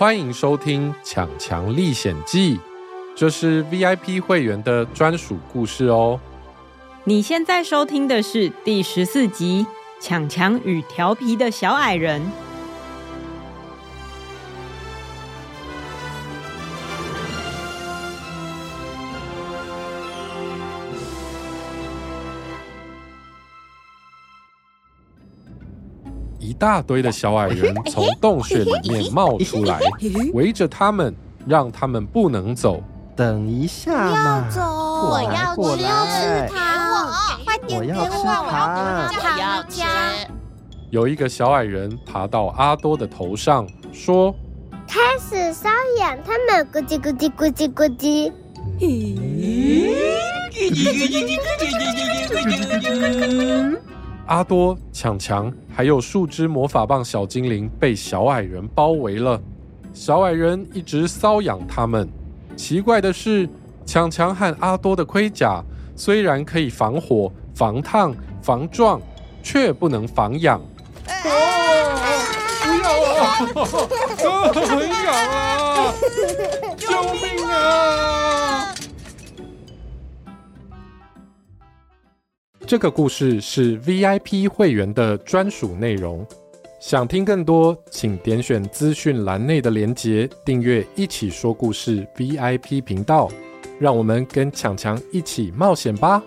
欢迎收听《抢强历险记》，这是 VIP 会员的专属故事哦。你现在收听的是第十四集《抢强与调皮的小矮人》。一大堆的小矮人从洞穴里面冒出来，围着他们，让他们不能走。等一下嘛，要走，我要吃，我要吃糖，快点给我，我要吃糖，我要吃。有一个小矮人爬到阿多的头上，说：“开始瘙痒，他们咕叽咕叽咕叽咕叽。”阿多、强强还有数只魔法棒小精灵被小矮人包围了，小矮人一直搔痒他们。奇怪的是，强强和阿多的盔甲虽然可以防火、防烫、防撞，却不能防痒。哦，不要啊！很痒啊！救命啊！这个故事是 VIP 会员的专属内容。想听更多，请点选资讯栏内的连结，订阅“一起说故事 ”VIP 频道。让我们跟强强一起冒险吧！